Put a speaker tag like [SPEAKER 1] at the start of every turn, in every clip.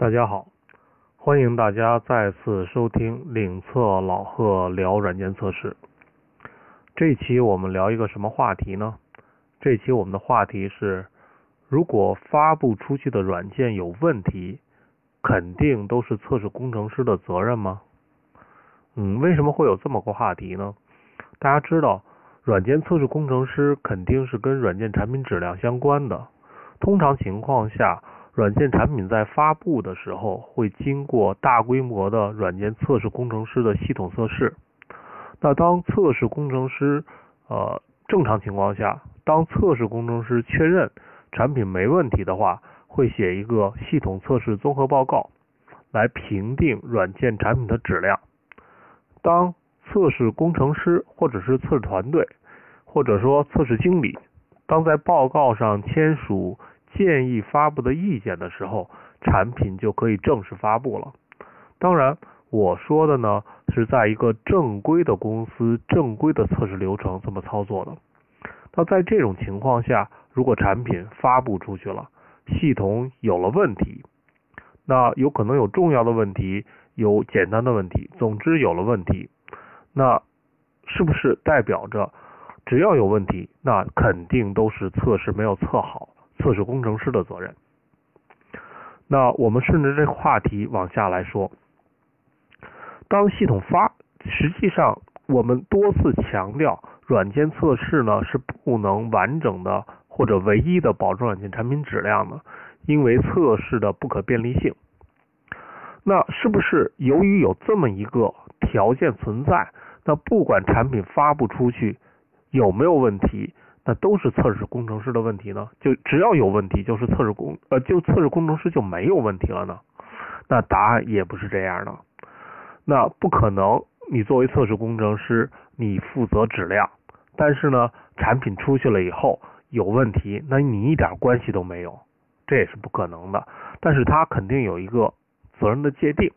[SPEAKER 1] 大家好，欢迎大家再次收听领测老贺聊软件测试。这期我们聊一个什么话题呢？这期我们的话题是：如果发布出去的软件有问题，肯定都是测试工程师的责任吗？嗯，为什么会有这么个话题呢？大家知道，软件测试工程师肯定是跟软件产品质量相关的。通常情况下，软件产品在发布的时候会经过大规模的软件测试工程师的系统测试。那当测试工程师呃正常情况下，当测试工程师确认产品没问题的话，会写一个系统测试综合报告，来评定软件产品的质量。当测试工程师或者是测试团队，或者说测试经理，当在报告上签署。建议发布的意见的时候，产品就可以正式发布了。当然，我说的呢是在一个正规的公司、正规的测试流程这么操作的。那在这种情况下，如果产品发布出去了，系统有了问题，那有可能有重要的问题，有简单的问题，总之有了问题，那是不是代表着只要有问题，那肯定都是测试没有测好？测试工程师的责任。那我们顺着这话题往下来说，当系统发，实际上我们多次强调，软件测试呢是不能完整的或者唯一的保证软件产品质量的，因为测试的不可便利性。那是不是由于有这么一个条件存在，那不管产品发布出去有没有问题？那都是测试工程师的问题呢？就只要有问题，就是测试工呃，就测试工程师就没有问题了呢？那答案也不是这样的。那不可能，你作为测试工程师，你负责质量，但是呢，产品出去了以后有问题，那你一点关系都没有，这也是不可能的。但是他肯定有一个责任的界定。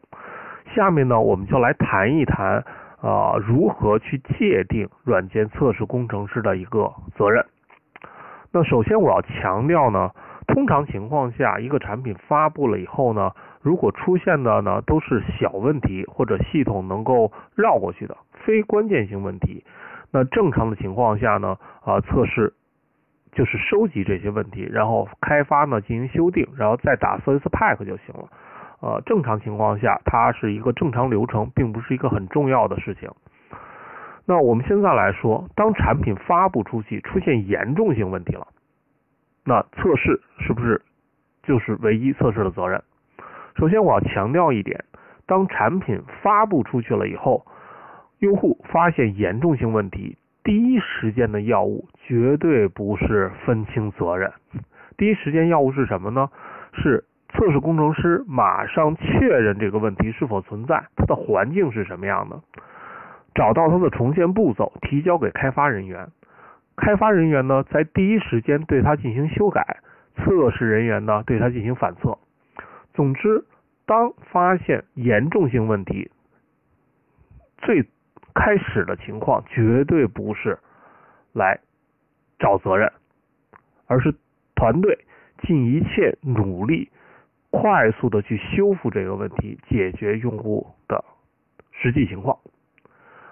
[SPEAKER 1] 下面呢，我们就来谈一谈。啊，如何去界定软件测试工程师的一个责任？那首先我要强调呢，通常情况下，一个产品发布了以后呢，如果出现的呢都是小问题或者系统能够绕过去的非关键性问题，那正常的情况下呢，啊，测试就是收集这些问题，然后开发呢进行修订，然后再打 service pack 就行了。呃，正常情况下，它是一个正常流程，并不是一个很重要的事情。那我们现在来说，当产品发布出去出现严重性问题了，那测试是不是就是唯一测试的责任？首先，我要强调一点，当产品发布出去了以后，用户发现严重性问题，第一时间的药物绝对不是分清责任。第一时间药物是什么呢？是。测试工程师马上确认这个问题是否存在，它的环境是什么样的，找到它的重现步骤，提交给开发人员。开发人员呢，在第一时间对它进行修改，测试人员呢，对它进行反测。总之，当发现严重性问题，最开始的情况绝对不是来找责任，而是团队尽一切努力。快速的去修复这个问题，解决用户的实际情况。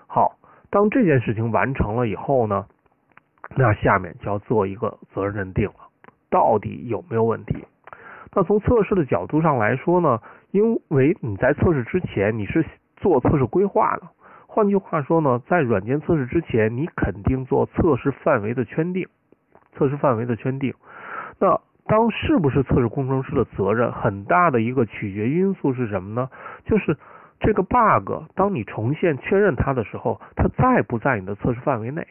[SPEAKER 1] 好，当这件事情完成了以后呢，那下面就要做一个责任认定了，到底有没有问题？那从测试的角度上来说呢，因为你在测试之前你是做测试规划的，换句话说呢，在软件测试之前，你肯定做测试范围的圈定，测试范围的圈定，那。当是不是测试工程师的责任，很大的一个取决因素是什么呢？就是这个 bug，当你重现确认它的时候，它在不在你的测试范围内？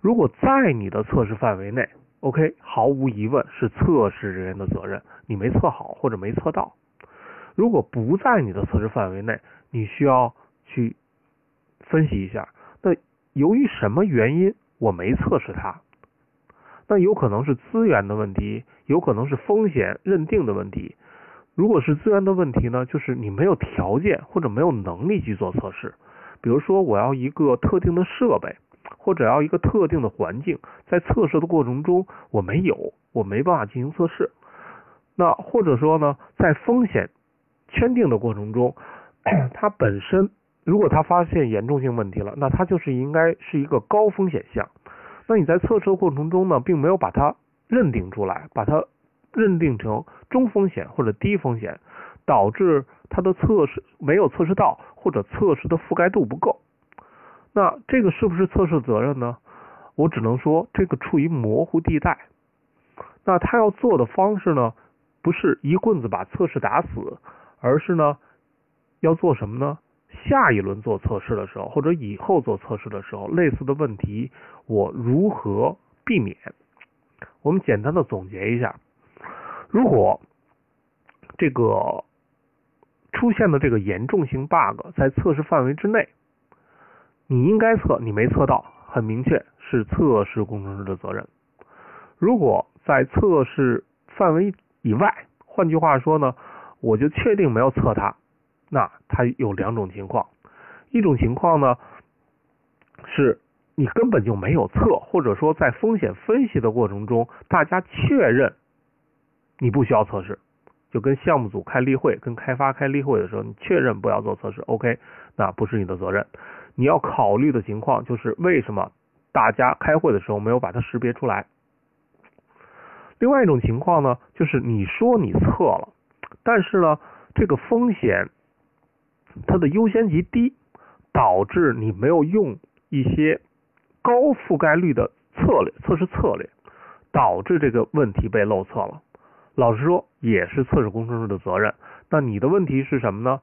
[SPEAKER 1] 如果在你的测试范围内，OK，毫无疑问是测试人员的责任，你没测好或者没测到。如果不在你的测试范围内，你需要去分析一下，那由于什么原因我没测试它？那有可能是资源的问题，有可能是风险认定的问题。如果是资源的问题呢，就是你没有条件或者没有能力去做测试。比如说，我要一个特定的设备，或者要一个特定的环境，在测试的过程中我没有，我没办法进行测试。那或者说呢，在风险圈定的过程中，它本身如果它发现严重性问题了，那它就是应该是一个高风险项。那你在测试过程中呢，并没有把它认定出来，把它认定成中风险或者低风险，导致它的测试没有测试到，或者测试的覆盖度不够。那这个是不是测试责任呢？我只能说这个处于模糊地带。那他要做的方式呢，不是一棍子把测试打死，而是呢要做什么呢？下一轮做测试的时候，或者以后做测试的时候，类似的问题我如何避免？我们简单的总结一下：如果这个出现的这个严重性 bug 在测试范围之内，你应该测，你没测到，很明确是测试工程师的责任。如果在测试范围以外，换句话说呢，我就确定没有测它。那它有两种情况，一种情况呢，是你根本就没有测，或者说在风险分析的过程中，大家确认你不需要测试，就跟项目组开例会、跟开发开例会的时候，你确认不要做测试，OK，那不是你的责任。你要考虑的情况就是为什么大家开会的时候没有把它识别出来。另外一种情况呢，就是你说你测了，但是呢，这个风险。它的优先级低，导致你没有用一些高覆盖率的策略测试策略，导致这个问题被漏测了。老实说，也是测试工程师的责任。那你的问题是什么呢？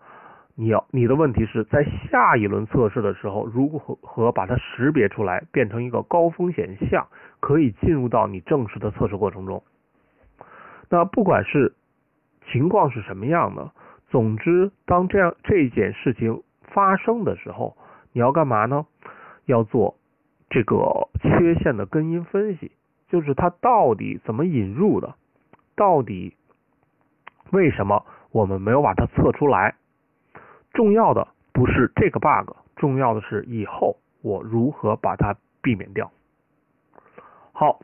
[SPEAKER 1] 你要你的问题是在下一轮测试的时候，如何把它识别出来，变成一个高风险项，可以进入到你正式的测试过程中。那不管是情况是什么样的。总之，当这样这件事情发生的时候，你要干嘛呢？要做这个缺陷的根因分析，就是它到底怎么引入的，到底为什么我们没有把它测出来？重要的不是这个 bug，重要的是以后我如何把它避免掉。好，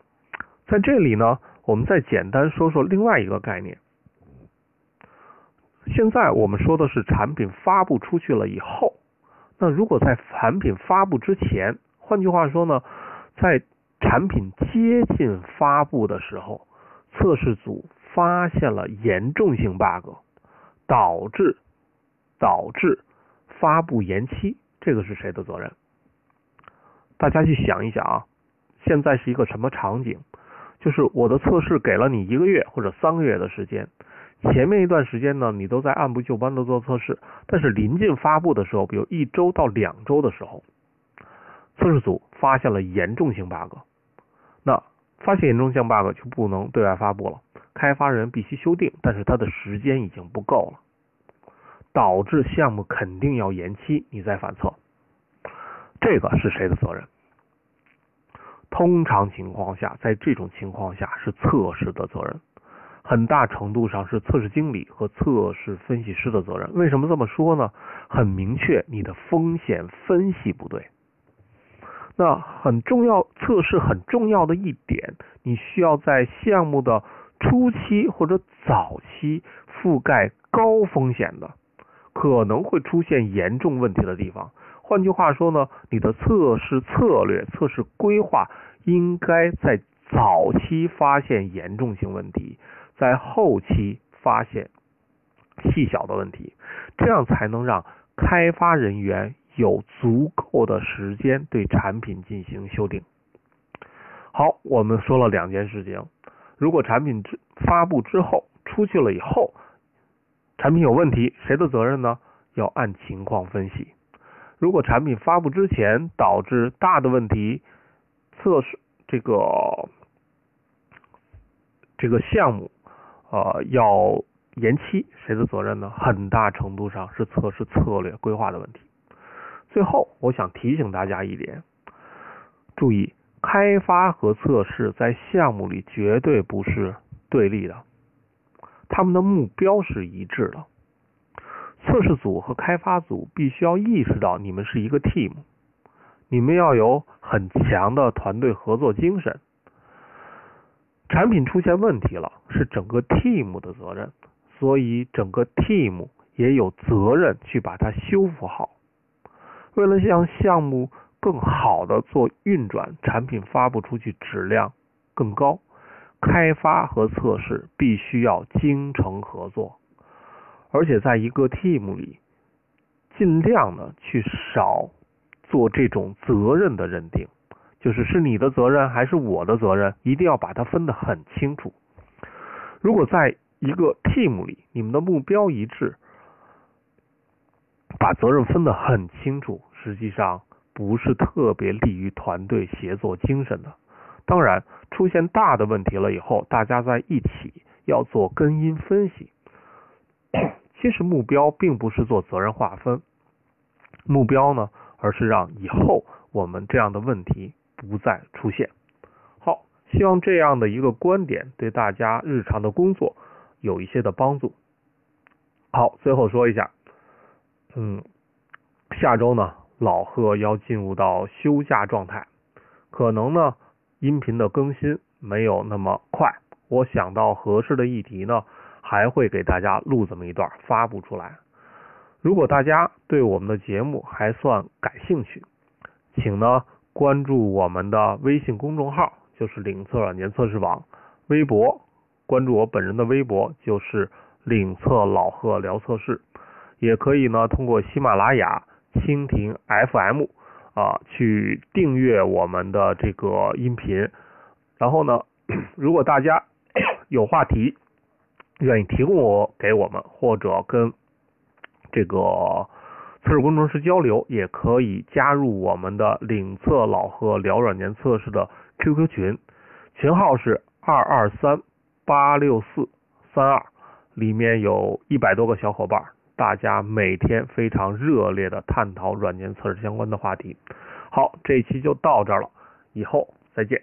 [SPEAKER 1] 在这里呢，我们再简单说说另外一个概念。现在我们说的是产品发布出去了以后，那如果在产品发布之前，换句话说呢，在产品接近发布的时候，测试组发现了严重性 bug，导致导致发布延期，这个是谁的责任？大家去想一想啊，现在是一个什么场景？就是我的测试给了你一个月或者三个月的时间。前面一段时间呢，你都在按部就班的做测试，但是临近发布的时候，比如一周到两周的时候，测试组发现了严重性 bug，那发现严重性 bug 就不能对外发布了，开发人必须修订，但是他的时间已经不够了，导致项目肯定要延期，你再反测，这个是谁的责任？通常情况下，在这种情况下是测试的责任。很大程度上是测试经理和测试分析师的责任。为什么这么说呢？很明确，你的风险分析不对。那很重要，测试很重要的一点，你需要在项目的初期或者早期覆盖高风险的，可能会出现严重问题的地方。换句话说呢，你的测试策略、测试规划应该在早期发现严重性问题。在后期发现细小的问题，这样才能让开发人员有足够的时间对产品进行修订。好，我们说了两件事情：如果产品之发布之后出去了以后，产品有问题，谁的责任呢？要按情况分析。如果产品发布之前导致大的问题，测试这个这个项目。呃，要延期，谁的责任呢？很大程度上是测试策略规划的问题。最后，我想提醒大家一点，注意，开发和测试在项目里绝对不是对立的，他们的目标是一致的。测试组和开发组必须要意识到，你们是一个 team，你们要有很强的团队合作精神。产品出现问题了，是整个 team 的责任，所以整个 team 也有责任去把它修复好。为了让项目更好的做运转，产品发布出去质量更高，开发和测试必须要精诚合作，而且在一个 team 里，尽量的去少做这种责任的认定，就是是你的责任还是我的责任，一定要把它分得很清楚。如果在一个 team 里，你们的目标一致，把责任分得很清楚，实际上不是特别利于团队协作精神的。当然，出现大的问题了以后，大家在一起要做根因分析。其实目标并不是做责任划分，目标呢，而是让以后我们这样的问题不再出现。好，希望这样的一个观点对大家日常的工作有一些的帮助。好，最后说一下，嗯，下周呢，老贺要进入到休假状态，可能呢，音频的更新没有那么快。我想到合适的议题呢。还会给大家录这么一段发布出来。如果大家对我们的节目还算感兴趣，请呢关注我们的微信公众号，就是领测软件测试网；微博关注我本人的微博，就是领测老贺聊测试。也可以呢通过喜马拉雅、蜻蜓 FM 啊去订阅我们的这个音频。然后呢，如果大家 有话题，愿意提供我给我们，或者跟这个测试工程师交流，也可以加入我们的领测老贺聊软件测试的 QQ 群，群号是二二三八六四三二，里面有一百多个小伙伴，大家每天非常热烈的探讨软件测试相关的话题。好，这一期就到这儿了，以后再见。